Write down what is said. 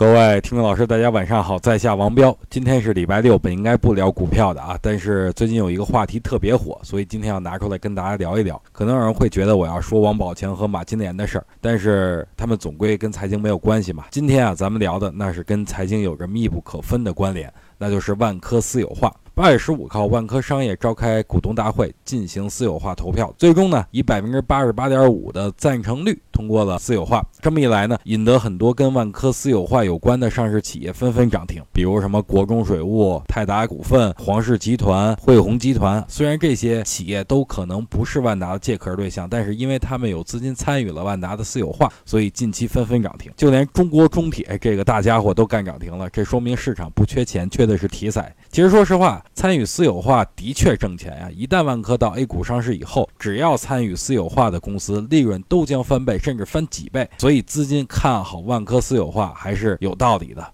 各位听众老师，大家晚上好，在下王彪。今天是礼拜六，本应该不聊股票的啊，但是最近有一个话题特别火，所以今天要拿出来跟大家聊一聊。可能有人会觉得我要说王宝强和马金莲的事儿，但是他们总归跟财经没有关系嘛。今天啊，咱们聊的那是跟财经有着密不可分的关联，那就是万科私有化。八月十五号，万科商业召开股东大会，进行私有化投票，最终呢，以百分之八十八点五的赞成率通过了私有化。这么一来呢，引得很多跟万科私有化有关的上市企业纷纷涨停，比如什么国中水务、泰达股份、黄氏集团、汇鸿集团。虽然这些企业都可能不是万达的借壳对象，但是因为他们有资金参与了万达的私有化，所以近期纷纷涨停。就连中国中铁这个大家伙都干涨停了，这说明市场不缺钱，缺的是题材。其实说实话。参与私有化的确挣钱呀！一旦万科到 A 股上市以后，只要参与私有化的公司，利润都将翻倍，甚至翻几倍。所以所以资金看好万科私有化还是有道理的。